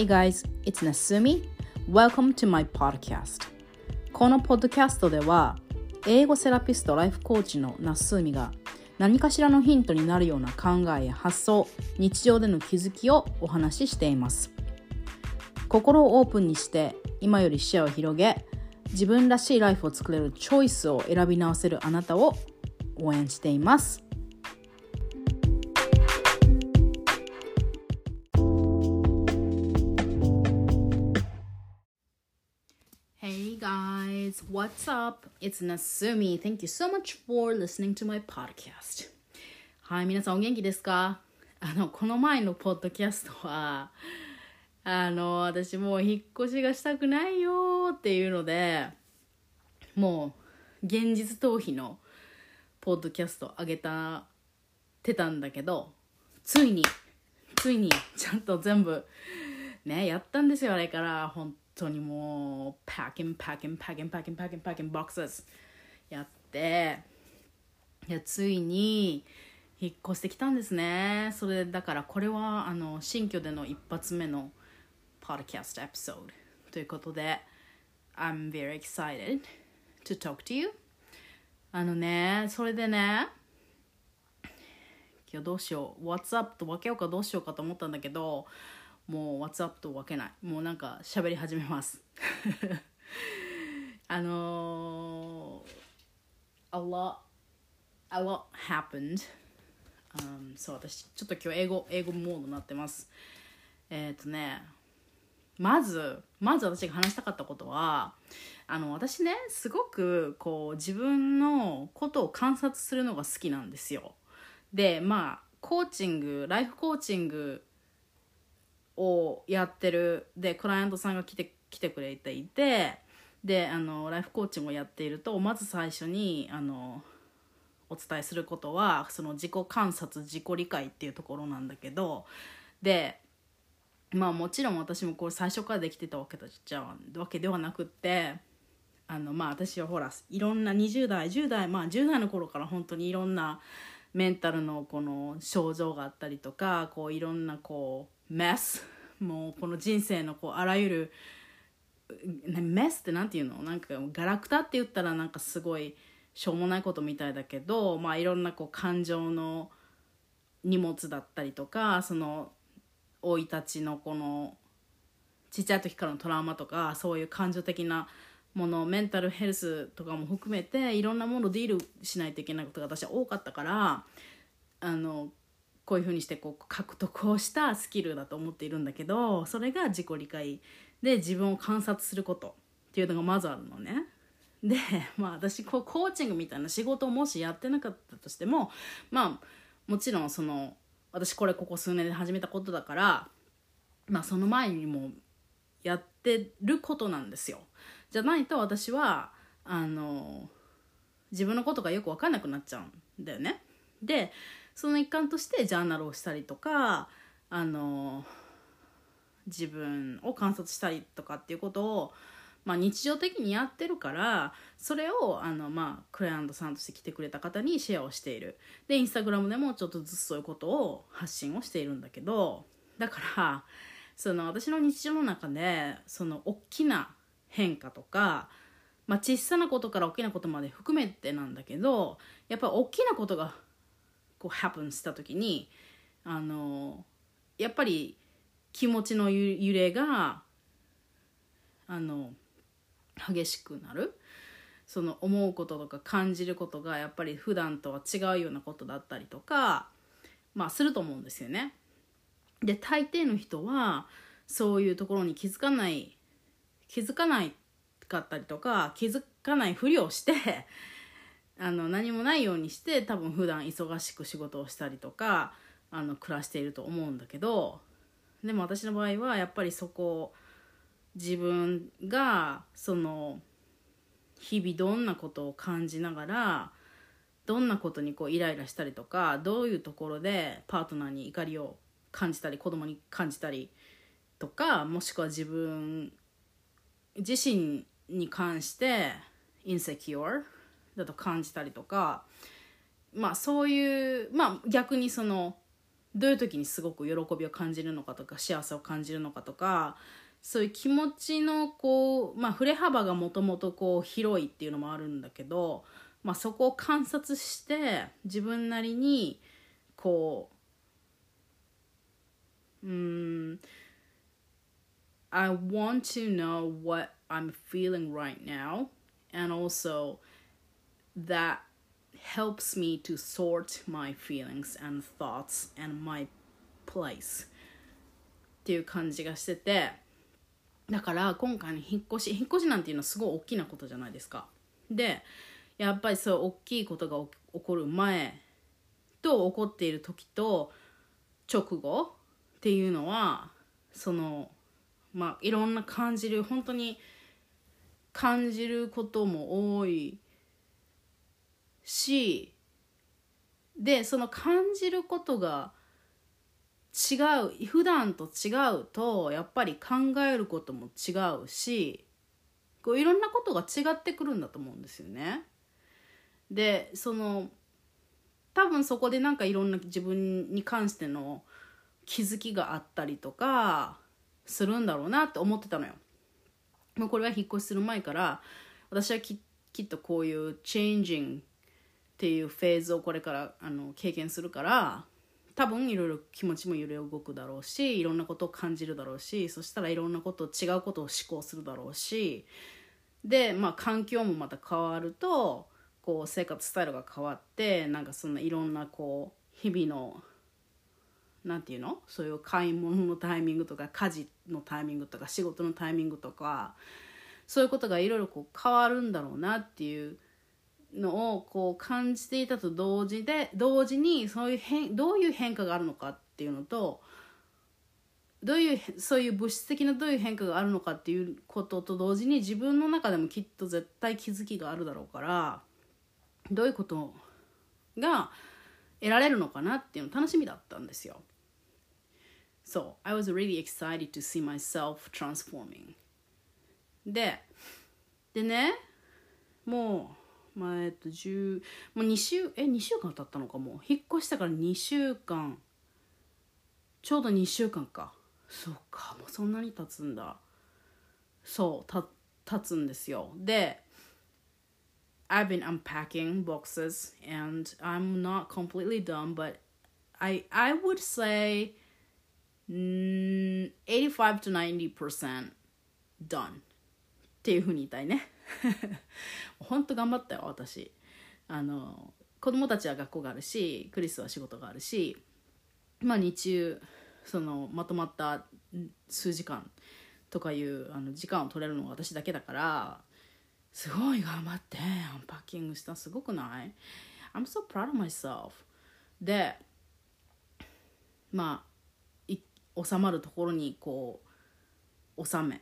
Hey guys, it's Nasumi. Welcome to my podcast. このポッドキャストでは、英語セラピスト、ライフコーチのナスミが何かしらのヒントになるような考えや発想、日常での気づきをお話ししています。心をオープンにして今より視野を広げ、自分らしいライフを作れるチョイスを選び直せるあなたを応援しています。Guys, what's up? It's Nasumi. Thank you so much for listening to my podcast. はい、皆さんお元気ですか?あの、この前のポッドキャストは、あの、私もう引っ越しがしたくないよっていうので、もう現実逃避のポッドキャストあげた、てたんだけど、ついに、ついにちゃんと全部ね、やったんですよ、あれから、本当にもう packing packing packing packing packing packing box。やって。いやついに引っ越してきたんですね。それだからこれはあの新居での一発目のポッドキャストエピソードということで I'm very excited to talk to you あのねそれでね今日どうしよう。What's up と分けようかどうしようかと思ったんだけどもう WhatsApp と分けない。もうなんか喋り始めます。あのー、a lot a lot happened、um, そう私ちょっと今日英語英語モードになってます。えっ、ー、とねまずまず私が話したかったことはあの私ねすごくこう自分のことを観察するのが好きなんですよ。でまあコーチングライフコーチングをやってる。でクライアントさんが来て来てくれていてであのライフコーチもやっているとまず最初にあのお伝えすることはその自己観察自己理解っていうところなんだけどでまあもちろん私もこれ最初からできてたわけじゃわけではなくってあのまあ私はほらいろんな20代10代まあ10代の頃から本当にいろんなメンタルのこの症状があったりとかこういろんなこうメスもうこの人生のこうあらゆるメスって何て言うの？なんかガラクタって言ったらなんかすごいしょうもないことみたいだけどまあいろんなこう感情の荷物だったりとかその生い立ちのこのちっちゃい時からのトラウマとかそういう感情的なものメンタルヘルスとかも含めていろんなものをディールしないといけないことが私は多かったからあのこういうふうにしてこう獲得をしたスキルだと思っているんだけどそれが自己理解で自分を観察することっていうのがまずあるのね。でまあ私こうコーチングみたいな仕事をもしやってなかったとしてもまあもちろんその私これここ数年で始めたことだからまあその前にもやってることなんですよ。じゃないと私はあの自分のことがよく分かんなくなっちゃうんだよね。でその一環としてジャーナルをしたりとかあの自分を観察したりとかっていうことを、まあ、日常的にやってるからそれをあの、まあ、クライアントさんとして来てくれた方にシェアをしている。でインスタグラムでもちょっとずつそういうことを発信をしているんだけどだからその私の日常の中でその大きな変化とか、まあ、小さなことから大きなことまで含めてなんだけどやっぱり大きなことがこう happen した時にあのやっぱり気持ちの揺れがあの激しくなるその思うこととか感じることがやっぱり普段とは違うようなことだったりとかまあすると思うんですよね。で大抵の人はそういうところに気づかない気づかないかったりとか気づかないふりをしてあの何もないようにして多分普段忙しく仕事をしたりとかあの暮らしていると思うんだけどでも私の場合はやっぱりそこ自分がその日々どんなことを感じながらどんなことにこうイライラしたりとかどういうところでパートナーに怒りを感じたり子供に感じたりとかもしくは自分自身に関してインセキュアだと感じたりとかまあそういうまあ逆にそのどういう時にすごく喜びを感じるのかとか幸せを感じるのかとかそういう気持ちのこうまあ振れ幅がもともとこう広いっていうのもあるんだけど、まあ、そこを観察して自分なりにこううん I want to know what I'm feeling right now and also that helps me to sort my feelings and thoughts and my place っていう感じがしててだから今回の引っ越し引っ越しなんていうのはすごい大きなことじゃないですか。でやっぱりそう大きいことが起こる前と起こっている時と直後っていうのはそのまあいろんな感じる本当に感じることも多いしでその感じることが違う普段と違うとやっぱり考えることも違うしこういろんなことが違ってくるんだと思うんですよね。でその多分そこでなんかいろんな自分に関しての気づきがあったりとかするんだろうなって思ってたのよ。もうこれは引っ越しする前から私はきっとこういうチェンジングっていうフェーズをこれからあの経験するから多分いろいろ気持ちも揺れ動くだろうしいろんなことを感じるだろうしそしたらいろんなこと違うことを思考するだろうしでまあ環境もまた変わるとこう生活スタイルが変わってなんかそんないろんなこう日々のなんていうの？そういう買い物のタイミングとか家事のタイミングとか仕事のタイミングとかそういうことがいろいろこう変わるんだろうなっていうのをこう感じていたと同時で同時にそういう変どういう変化があるのかっていうのとどういうそういう物質的などういう変化があるのかっていうことと同時に自分の中でもきっと絶対気づきがあるだろうからどういうことが得られるのかなっていうの楽しみだったんですよ。So I was really excited to see myself transforming. で、でね、もう、まあ、えっと、10、もう2週、え、2週間経ったのかもう。引っ越したから2週間、ちょうど2週間か。そうか、もうそんなに経つんだ。そう、た、経つんですよ。で、I've been unpacking boxes and I'm not completely done, but I I would say 85 to 90% done っていうふうに言いたいね 本当頑張ったよ私。あの子供たちは学校があるしクリスは仕事があるしまあ日中そのまとまった数時間とかいうあの時間を取れるのは私だけだからすごい頑張ってアンパッキングした。すごくない ?I'm so proud of myself でまあ収まるところにこう収め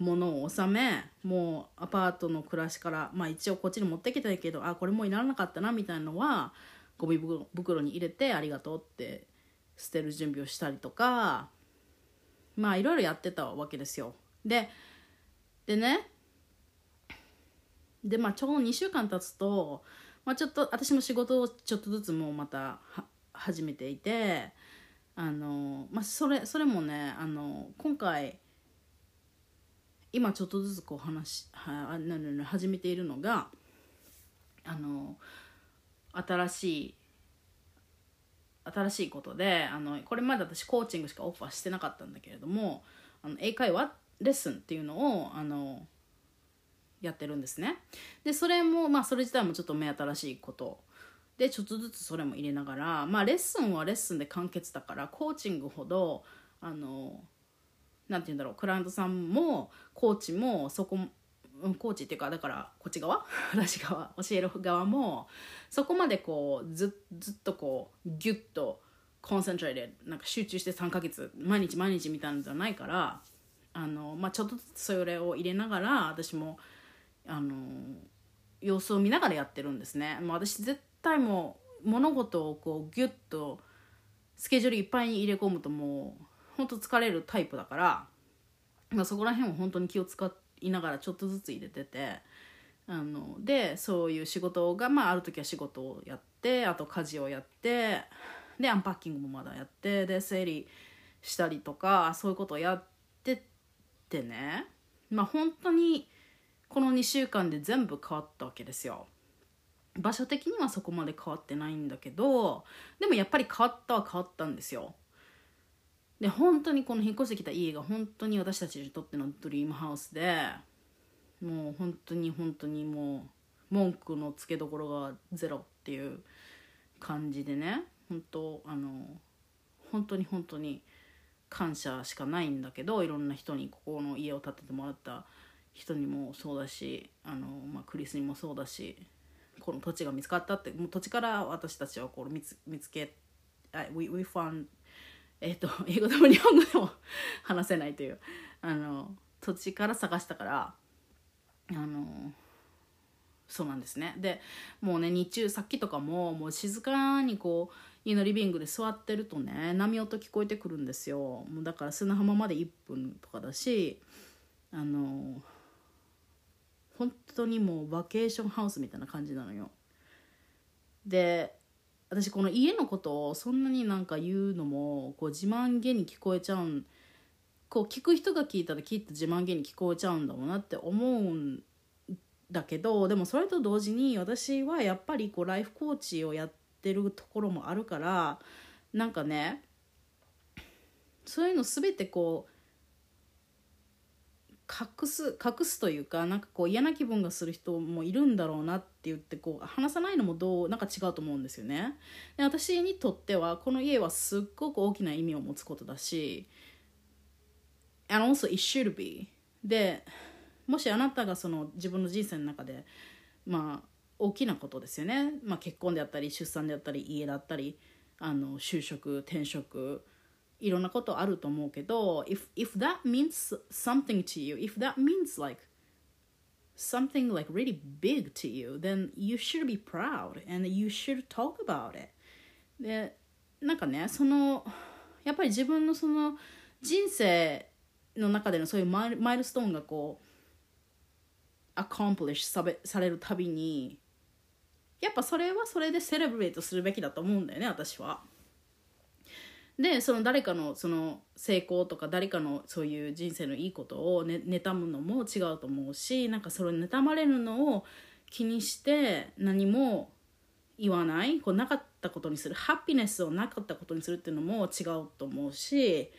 物を収めもうアパートの暮らしからまあ一応こっちに持ってきたけどあこれもういらなかったなみたいなのはゴミ袋に入れてありがとうって捨てる準備をしたりとかまあいろいろやってたわけですよ。ででねでまあちょうど2週間経つと、まあ、ちょっと私も仕事をちょっとずつもうまた始めていてあのまあそれそれもねあの今回今ちょっとずつこう話はなな始めているのがあの新しい新しいことであのこれまで私コーチングしかオファーしてなかったんだけれどもあの英会話レッスンっていうのをあのやってるんですね。でそれもまあそれ自体もちょっと目新しいこと。でちょっとずつそれも入れながらまあレッスンはレッスンで完結だからコーチングほどあのなんて言うんだろうクライアントさんもコーチもそこコーチっていうかだからこっち側？私側？教える側もそこまでこうずずっとこうギュッとコンセントレーでなんか集中して3ヶ月毎日毎日みたいなのじゃないからあの、まあ、ちょっとずつそれを入れながら私もあの様子を見ながらやってるんですね。まあ、私絶対もう物事をこうギュッとスケジュールいっぱいに入れ込むともうほんと疲れるタイプだから、まあ、そこら辺を本当に気を使いながらちょっとずつ入れててあのでそういう仕事が、まあ、ある時は仕事をやってあと家事をやってでアンパッキングもまだやってで整理したりとかそういうことをやってってねまあ本当にこの2週間で全部変わったわけですよ。場所的にはそこまで変わってないんだけどでもやっぱり変わったは変わったんですよ。で本当にこの引っ越してきた家が本当に私たちにとってのドリームハウスでもう本当に本当にもう文句のつけどころがゼロっていう感じでね本当あの本当に本当に感謝しかないんだけどいろんな人にここの家を建ててもらった人にもそうだしあの、まあ、クリスにもそうだしこの土地が見つかったってもう土地から私たちはこう見つ見つけ we, we found えっ、と 英語でも日本語でも 話せないというあの土地から探したからあのそうなんですね。でもうね日中さっきとかももう静かにこう家のリビングで座ってるとね波音聞こえてくるんですよ。もうだから砂浜まで1分とかだしあの本当にもうバケーションハウスみたいな感じなのよ。で私この家のことをそんなになんか言うのもこう自慢げに聞こえちゃうんこう聞く人が聞いたらきっと自慢げに聞こえちゃうんだろうなって思うんだけどでもそれと同時に私はやっぱりこうライフコーチをやってるところもあるからなんかねそういうの全てこう隠す隠すというかなんかこう嫌な気分がする人もいるんだろうなって言ってこう話さないのもどうなんか違うと思うんですよね。で私にとってはこの家はすっごく大きな意味を持つことだし and also it should be でもしあなたがその自分の人生の中でまあ大きなことですよね、まあ、結婚であったり出産であったり家だったりあの就職転職いろんなことあると思うけど if, if that means something to you if that means like something like really big to you then you should be proud and you should talk about it でなんかねそのやっぱり自分のその人生の中でのそういうマイルマイルストーンがこう accomplish さべされるたびにやっぱそれはそれでセレブレートするべきだと思うんだよね私は。でその誰かのその成功とか誰かのそういう人生のいいことを、ね、妬むのも違うと思うしなんかそれ妬まれるのを気にして何も言わないこうなかったことにするハッピネスをなかったことにするっていうのも違うと思うし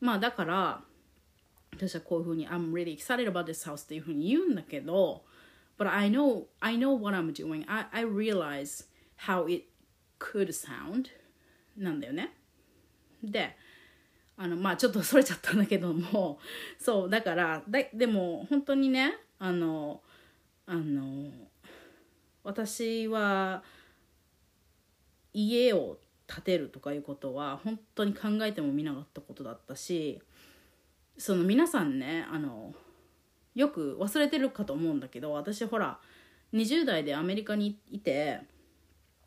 まあだから私はこういうふうに「I'm really excited about this house」っていうふうに言うんだけど But I know, I know what I'm doing. I, I realize how it could sound なんだよね。であのまあちょっとそれちゃったんだけどもそうだからだでも本当にねあのあの私は家を建てるとかいうことは本当に考えてもみなかったことだったしその皆さんねあのよく忘れてるかと思うんだけど私ほら20代でアメリカにいて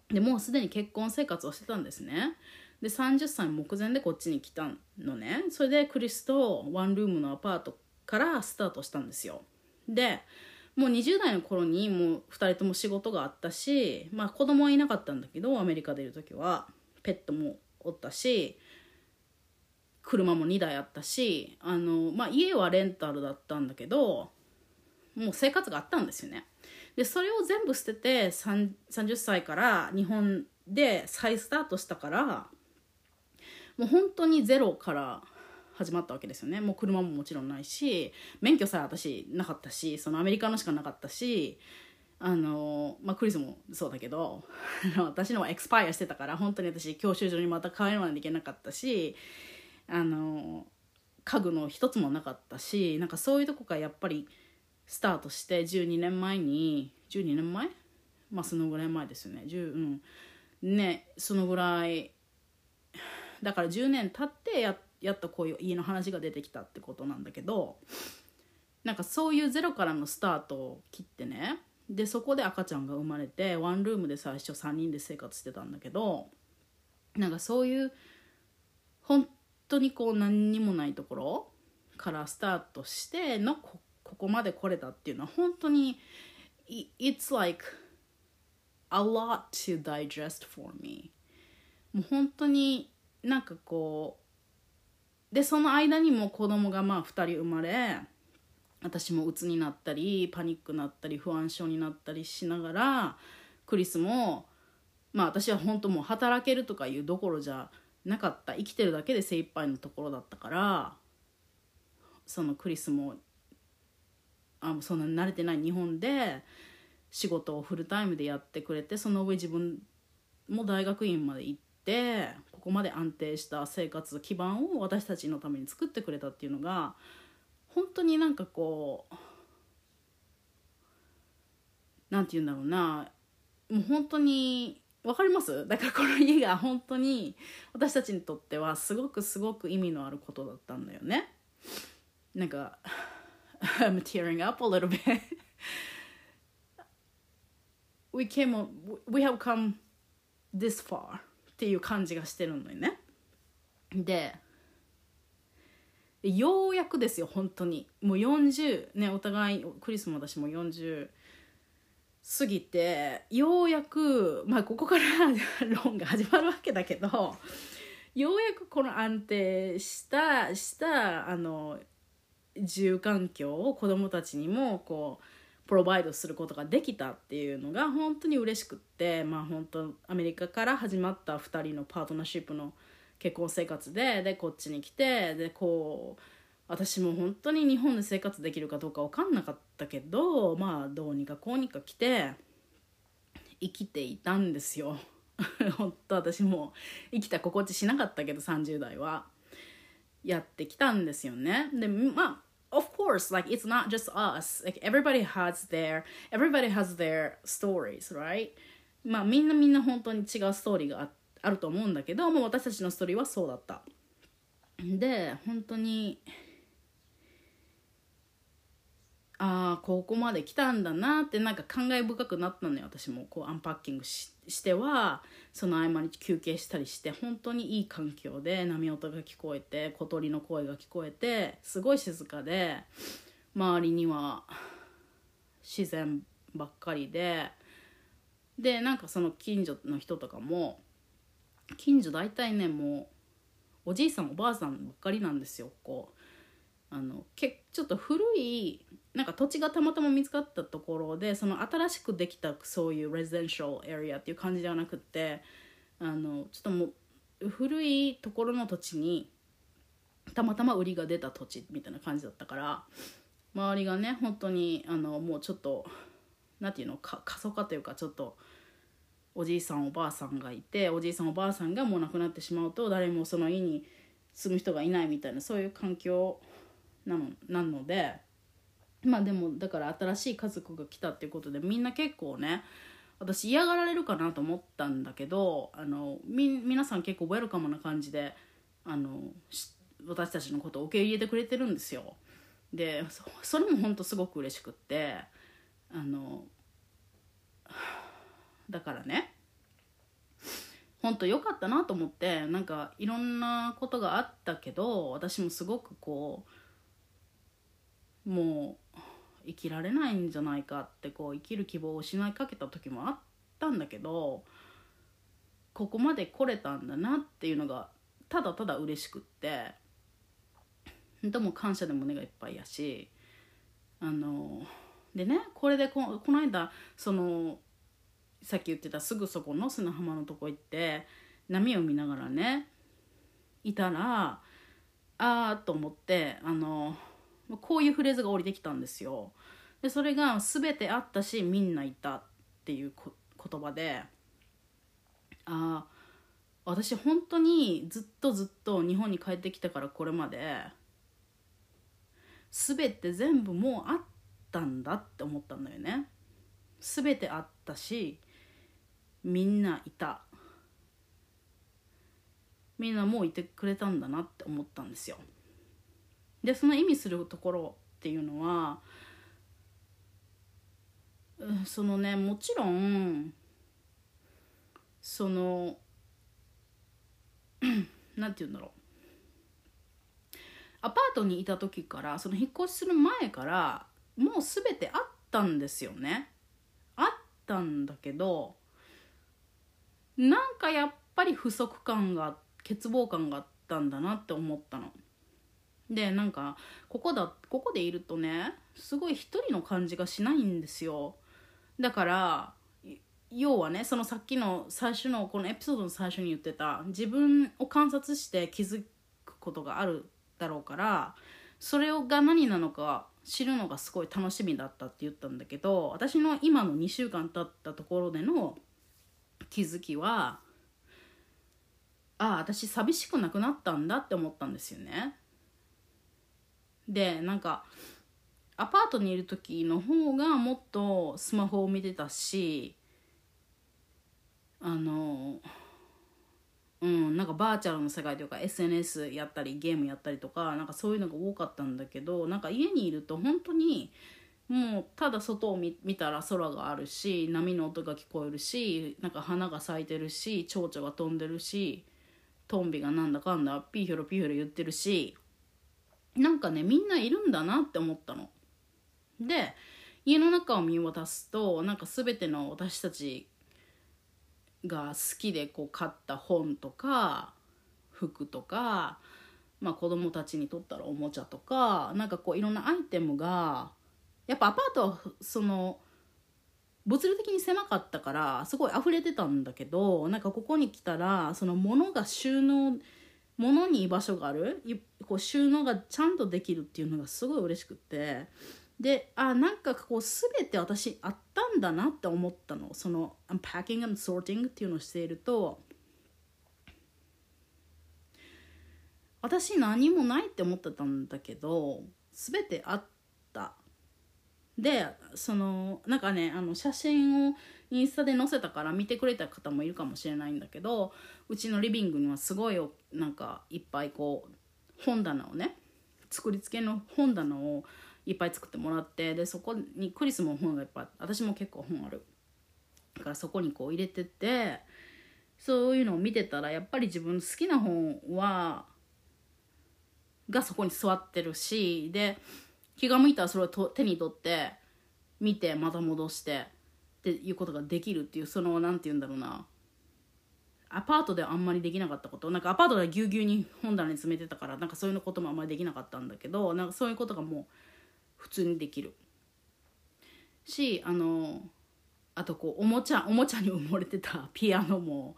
でもうすでに結婚生活をしてたんですね。で30歳目前でこっちに来たのね。それでクリスとワンルームのアパートからスタートしたんですよ。でもう20代の頃にもう2人とも仕事があったしまあ子供はいなかったんだけどアメリカでいる時はペットもおったし車も2台あったしあの、まあ、家はレンタルだったんだけどもう生活があったんですよね。でそれを全部捨てて30歳から日本で再スタートしたからもう本当にゼロから始まったわけですよね。もう車ももちろんないし免許さえ私なかったしそのアメリカのしかなかったしあのまあクリスもそうだけど 私のはエクスパイアしてたから本当に私教習所にまた帰らないといけなかったしあの家具の一つもなかったしなんかそういうとこからやっぱりスタートして12年前に12年前？まあそのぐらい前ですよね。10うん。ねそのぐらいだから10年経ってややっとこういう家の話が出てきたってことなんだけどなんかそういうゼロからのスタートを切ってねでそこで赤ちゃんが生まれてワンルームで最初3人で生活してたんだけどなんかそういう本当にこう何にもないところからスタートしてのここまで来れたっていうのは本当に It's like a lot to digest for me もう本当になんかこうでその間にも子供がまあ2人生まれ私も鬱になったりパニックになったり不安症になったりしながらクリスもまあ私は本当もう働けるとかいうどころじゃなかった。生きてるだけで精一杯のところだったからそのクリスもあそんな慣れてない日本で仕事をフルタイムでやってくれてその上自分も大学院まで行ってここまで安定した生活基盤を私たちのために作ってくれたっていうのが本当になんかこうなんて言うんだろうな。もう本当に分かります？だからこの家が本当に私たちにとってはすごくすごく意味のあることだったんだよね。なんか I'm tearing up a little bit. We came we have come this far. っていう感じがしてるのよね。でようやくですよ本当に。もう40ねお互いクリスも私も40過ぎてようやくまあここから 論が始まるわけだけどようやくこの安定したしたあの住環境を子どもたちにもこうプロバイドすることができたっていうのが本当に嬉しくってまあ本当アメリカから始まった2人のパートナーシップの結婚生活ででこっちに来てでこう私も本当に日本で生活できるかどうか分かんなかったけどまあどうにかこうにか来て生きていたんですよ。本当私も生きた心地しなかったけど30代はやってきたんですよね。でまあ course like it's not just us. Like everybody has their everybody has their stories right? まあみんなみんな本当に違うストーリーがあると思うんだけどもう私たちのストーリーはそうだった。で本当にああここまで来たんだなってなんか感慨深くなったのよ私も。こうアンパッキングしては。その合間に休憩したりして本当にいい環境で波音が聞こえて小鳥の声が聞こえてすごい静かで周りには自然ばっかりででなんかその近所の人とかも近所大体ねもうおじいさんおばあさんばっかりなんですよこう。あのけちょっと古いなんか土地がたまたま見つかったところでその新しくできたそういうレジデンシャルエリアっていう感じではなくってあのちょっともう古いところの土地にたまたま売りが出た土地みたいな感じだったから周りがね本当にあのもうちょっと何て言うのか過疎化というかちょっとおじいさんおばあさんがいておじいさんおばあさんがもう亡くなってしまうと誰もその家に住む人がいないみたいなそういう環境なのなので。まあでもだから新しい家族が来たっていうことでみんな結構ね私嫌がられるかなと思ったんだけどあのみ皆さん結構ウェルカムな感じであの私たちのことを受け入れてくれてるんですよ。でそれも本当すごく嬉しくってあのだからね本当良かったなと思ってなんかいろんなことがあったけど私もすごくこうもう生きられないんじゃないかってこう生きる希望を失いかけた時もあったんだけどここまで来れたんだなっていうのがただただ嬉しくってでも感謝で胸がいっぱいやしあのでねこれでここの間そのさっき言ってたすぐそこの砂浜のとこ行って波を見ながらねいたらああと思ってあのこういうフレーズが降りてきたんですよ。でそれが全てあったしみんないたっていう言葉でああ私本当にずっとずっと日本に帰ってきてからこれまで全て全部もうあったんだって思ったんだよね。全てあったしみんないたみんなもういてくれたんだなって思ったんですよ。でその意味するところっていうのはそのねもちろんその何て言うんだろうアパートにいた時からその引っ越しする前からもう全てあったんですよねあったんだけどなんかやっぱり不足感が欠乏感があったんだなって思ったの。でなんかここだここでいるとねすごい一人の感じがしないんですよだから要はねそのさっきの最初のこのエピソードの最初に言ってた自分を観察して気づくことがあるだろうからそれが何なのか知るのがすごい楽しみだったって言ったんだけど私の今の2週間経ったところでの気づきはああ私寂しくなくなったんだって思ったんですよね。でなんかアパートにいる時の方がもっとスマホを見てたしあのうんなんかバーチャルの世界というか SNS やったりゲームやったりとかなんかそういうのが多かったんだけどなんか家にいると本当にもうただ外を見たら空があるし波の音が聞こえるしなんか花が咲いてるし蝶々が飛んでるしトンビがなんだかんだピーヒョロピーヒョロ言ってるしなんかねみんないるんだなって思ったの。で家の中を見渡すとなんか全ての私たちが好きでこう買った本とか服とか、まあ、子供たちにとったらおもちゃとかなんかこういろんなアイテムがやっぱアパートはその物理的に狭かったからすごい溢れてたんだけどなんかここに来たらその物が収納物に居場所がある？こう収納がちゃんとできるっていうのがすごい嬉しくって。であなんかこう全て私あったんだなって思ったの。その unpacking and sorting っていうのをしていると。私何もないって思ってたんだけど全てあった。でそのなんかねあの写真をインスタで載せたから見てくれた方もいるかもしれないんだけどうちのリビングにはすごいなんかいっぱいこう本棚をね作り付けの本棚をいっぱい作ってもらってでそこにクリスも本がいっぱい私も結構本ある。だからそこにこう入れててそういうのを見てたらやっぱり自分の好きな本はがそこに座ってるしで気が向いたらそれを手に取って見てまた戻してっていうことができるっていうその何て言うんだろうな。アパートではあんまりできなかったこと。なんかアパートではぎゅうぎゅうに本棚に詰めてたからなんかそういうこともあんまりできなかったんだけどなんかそういうことがもう普通にできる。しあのあとこうおもちゃおもちゃに埋もれてた ピアノも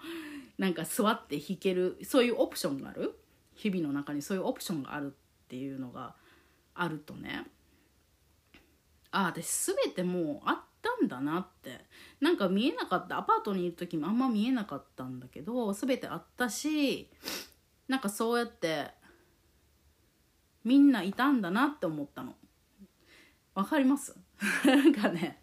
なんか座って弾けるそういうオプションがある？日々の中にそういうオプションがあるっていうのがあるとね。ああ私全てもうあったんだなって。なんか見えなかった。アパートにいる時もあんま見えなかったんだけど全てあったしなんかそうやってみんないたんだなって思ったの。わかります？なんかね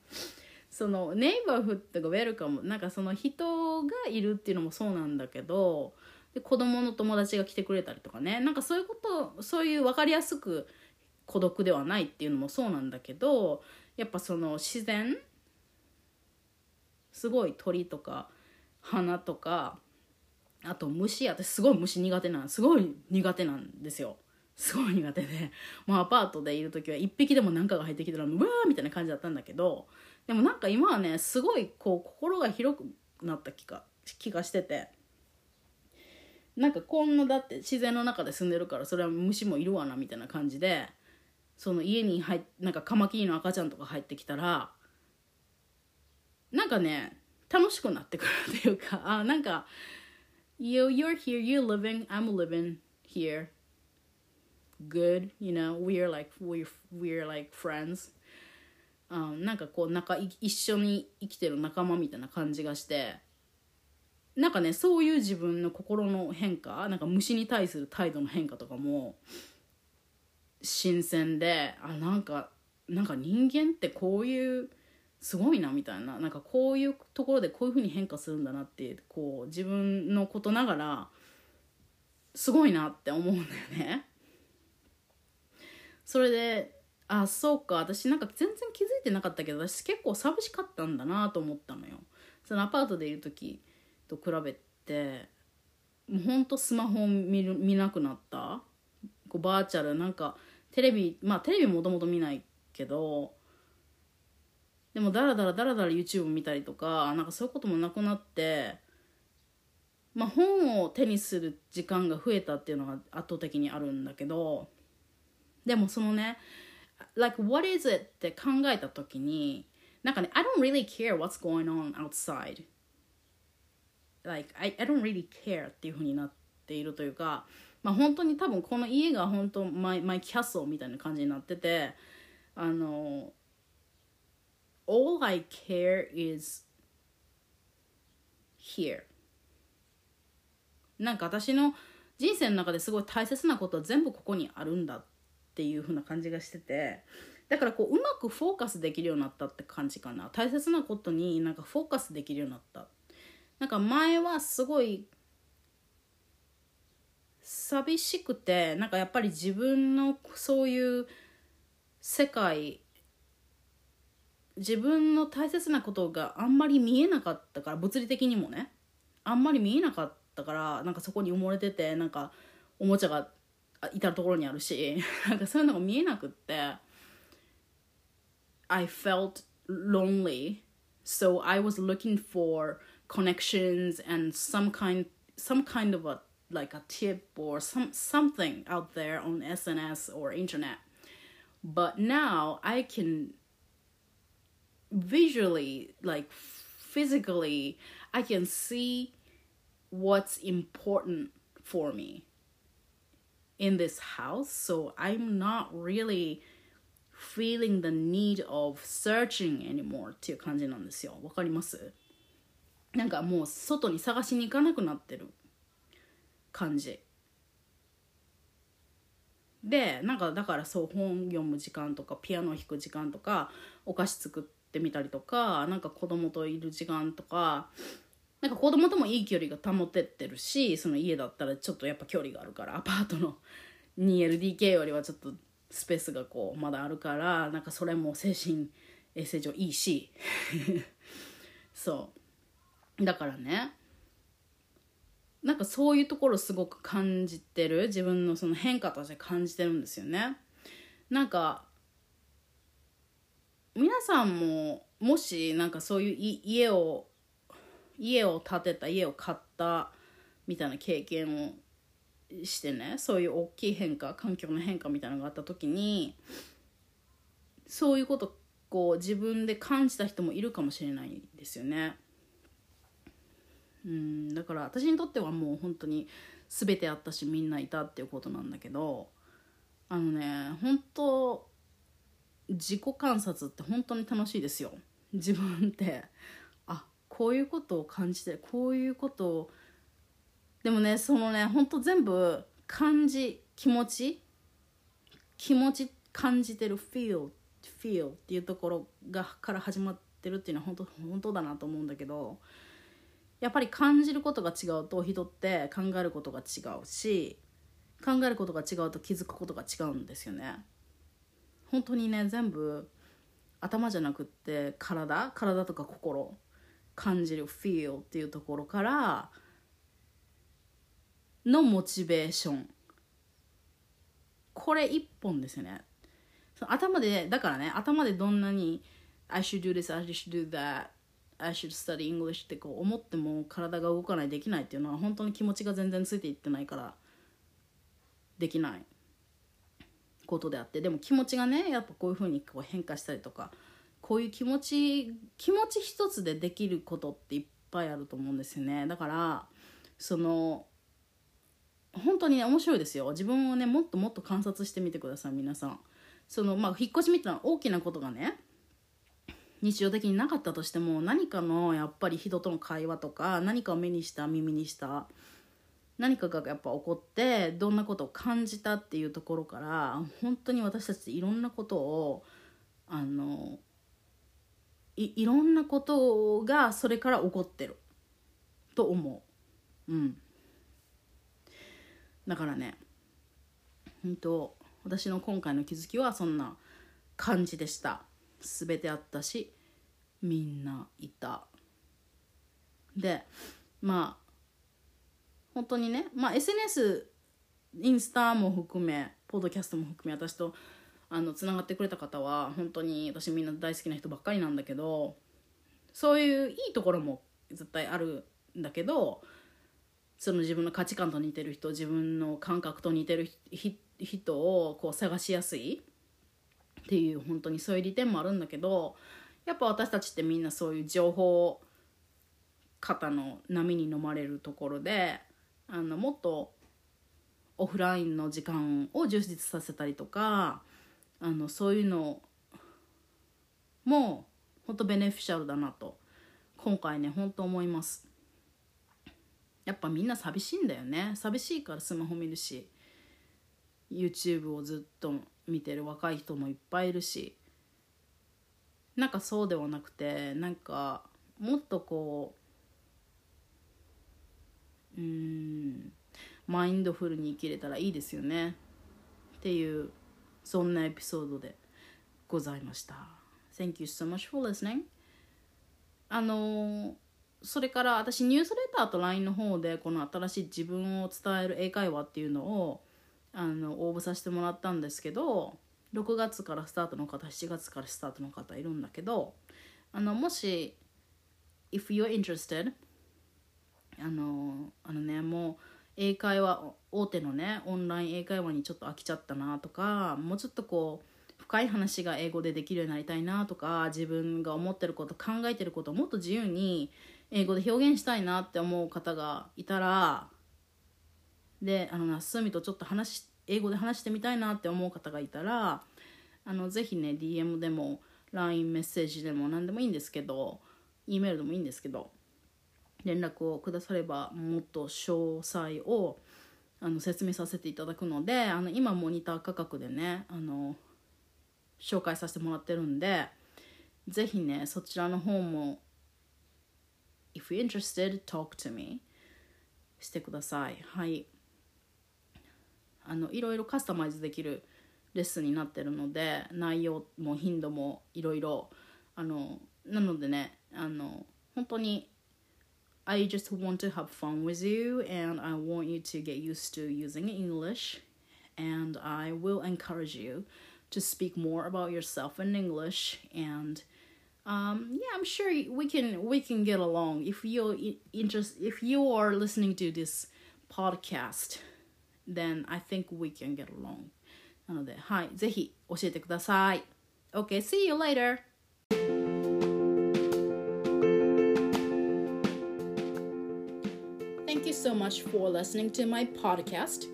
そのネイバーフッドがウェルカム。なんかその人がいるっていうのもそうなんだけどで子供の友達が来てくれたりとかね。なんかそういうことそういう分かりやすく孤独ではないっていうのもそうなんだけどやっぱその自然すごい鳥とか花とかあと虫私すごい虫苦手なんすごい苦手なんですよ。すごい苦手で。もうアパートでいる時は1匹でも何かが入ってきたらうわーみたいな感じだったんだけどでもなんか今はねすごいこう心が広くなった気が気がしてて。なんかこんなだって自然の中で住んでるからそれは虫もいるわなみたいな感じでその家に入なんかカマキリの赤ちゃんとか入ってきたらなんかね楽しくなってくるっていうかあなんか You, you're here, you're living, I'm living here. Good you know we're like we're, we're like friends、うん、なんかこう仲一緒に生きてる仲間みたいな感じがしてなんかねそういう自分の心の変化なんか虫に対する態度の変化とかも新鮮であなんかなんか人間ってこういうすごいなみたいな。なんかこういうところでこういうふうに変化するんだなってこう自分のことながらすごいなって思うんだよね。それであそうか。私なんか全然気づいてなかったけど私結構寂しかったんだなと思ったのよ。そのアパートでいる時と比べてもうほんとスマホを見る見なくなった。こうバーチャルなんかテレビまあテレビもともと見ないけどでもダラダラダラダラ YouTube 見たりとかなんかそういうこともなくなってまあ、本を手にする時間が増えたっていうのが圧倒的にあるんだけどでもそのね like what is it? って考えた時になんかね I don't really care what's going on outside. Like I, I don't really care っていうふうになっているというかまあ本当に多分この家が本当マイマイキャッスルみたいな感じになっててあの all I care is here. なんか私の人生の中ですごい大切なことは全部ここにあるんだっていう風な感じがしててだからこううまくフォーカスできるようになったって感じかな。大切なことになんかフォーカスできるようになった。なんか前はすごい寂しくてなんかやっぱり自分のそういう世界自分の大切なことがあんまり見えなかったから物理的にもねあんまり見えなかったからなんかそこに埋もれててなんかおもちゃが至る所にあるし なんかそういうのが見えなくって I felt lonely. So I was looking for connections and some kind some kind of a like a tip or some something out there on SNS or internet but now I can visually like physically I can see what's important for me in this house so i'm not really feeling the need of searching anymore っていう感じなんですよわかりますなんかもう外に探しに行かなくなってる 感じ。でなんかだからそう本読む時間とかピアノ弾く時間とかお菓子作ってみたりとかなんか子供といる時間とかなんか子供ともいい距離が保てってるしその家だったらちょっとやっぱ距離があるからアパートの 2LDK よりはちょっとスペースがこうまだあるからなんかそれも精神衛生上いいし。そう。だからねなんかそういうところすごく感じてる自分のその変化として感じてるんですよねなんか皆さんももしなんかそういう家を家を建てた家を買ったみたいな経験をしてねそういう大きい変化環境の変化みたいなのがあった時にそういうことこう自分で感じた人もいるかもしれないですよね。うんだから私にとってはもう本当に全てあったしみんないたっていうことなんだけどあのね本当自己観察って本当に楽しいですよ。自分ってあこういうことを感じてこういうことをでもねそのねほんと全部感じ気持ち気持ち感じてる feel feel っていうところがから始まってるっていうのは本当本当だなと思うんだけどやっぱり感じることが違うと人って考えることが違うし考えることが違うと気づくことが違うんですよね。本当にね全部頭じゃなくって体体とか心感じる feel っていうところからのモチベーションこれ一本ですよね頭でだからね頭でどんなに I should do this, I should do that I should study English ってこう思っても体が動かないできないっていうのは本当に気持ちが全然ついていってないからできないことであってでも気持ちがねやっぱこういうふうにこう変化したりとかこういう気持ち気持ち一つでできることっていっぱいあると思うんですよね。だからその本当にね面白いですよ。自分をねもっともっと観察してみてください皆さん。そのまあ引っ越しみたいな大きなことがね日常的になかったとしても何かのやっぱり人との会話とか何かを目にした耳にした何かがやっぱ起こってどんなことを感じたっていうところから本当に私たちいろんなことをあのいいろんなことがそれから起こってる。と思う。うん。だからね本当私の今回の気づきはそんな感じでした。全てあったしみんないた。でまあ本当にねまあ SNS インスタも含めポッドキャストも含め私とあのつながってくれた方は本当に私みんな大好きな人ばっかりなんだけどそういういいところも絶対あるんだけどその自分の価値観と似てる人自分の感覚と似てる人をこう探しやすいっていう本当にそういう利点もあるんだけどやっぱ私たちってみんなそういう情報方の波に飲まれるところであのもっとオフラインの時間を充実させたりとかあのそういうのも本当ベネフィシャルだなと今回ね本当思います。やっぱみんな寂しいんだよね。寂しいからスマホ見るし YouTube をずっと見てる若い人もいっぱいいるしなんかそうではなくてなんかもっとこううんマインドフルに生きれたらいいですよねっていうそんなエピソードでございました。Thank you so much for listening. あのそれから私ニュースレターと LINE の方でこの新しい自分を伝える英会話っていうのをあの応募させてもらったんですけど6月からスタートの方7月からスタートの方いるんだけどあのもし if you're interested あのあのねもう英会話大手のねオンライン英会話にちょっと飽きちゃったなとかもうちょっとこう深い話が英語でできるようになりたいなとか自分が思ってること考えてることをもっと自由に英語で表現したいなって思う方がいたらであのなすみとちょっと話して英語で話してみたいなって思う方がいたらあのぜひね DM でも LINE メッセージでも何でもいいんですけど E メールでもいいんですけど連絡をくださればもっと詳細をあの説明させていただくのであの今モニター価格でねあの紹介させてもらってるんでぜひねそちらの方も If you're interested, talk to me してください。はい。あのいろいろカスタマイズできるレッスンになってるので内容も頻度もいろいろあのなのでねあの本当に I just want to have fun with you and I want you to get used to using English and I will encourage you to speak more about yourself in English and um, yeah I'm sure we can we can get along if you're interest if you are listening to this podcast then I think we can get along なのではいぜひ教えてください OK see you later Thank you so much for listening to my podcast.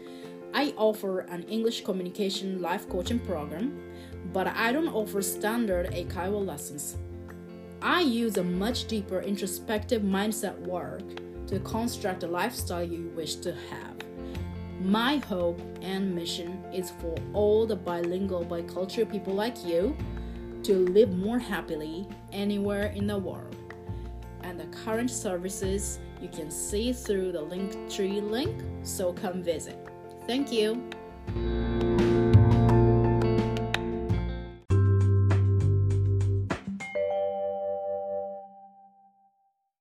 I offer an English communication life coaching program, but I don't offer standard Eikaiwa lessons. I use a much deeper introspective mindset work to construct the lifestyle you wish to have. My hope and mission is for all the bilingual, bicultural people like you to live more happily anywhere in the world. And the current services you can see through the Linktree link, so come visit. Thank you.